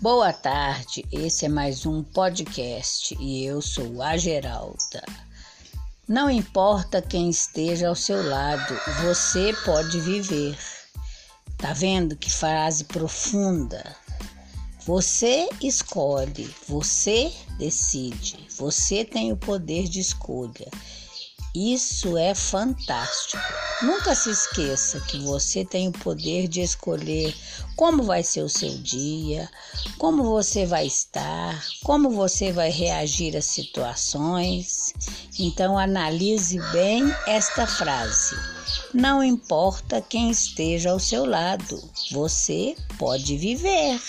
Boa tarde, esse é mais um podcast e eu sou a Geralda. Não importa quem esteja ao seu lado, você pode viver. Tá vendo que frase profunda? Você escolhe, você decide, você tem o poder de escolha. Isso é fantástico. Nunca se esqueça que você tem o poder de escolher como vai ser o seu dia, como você vai estar, como você vai reagir às situações. Então, analise bem esta frase. Não importa quem esteja ao seu lado, você pode viver.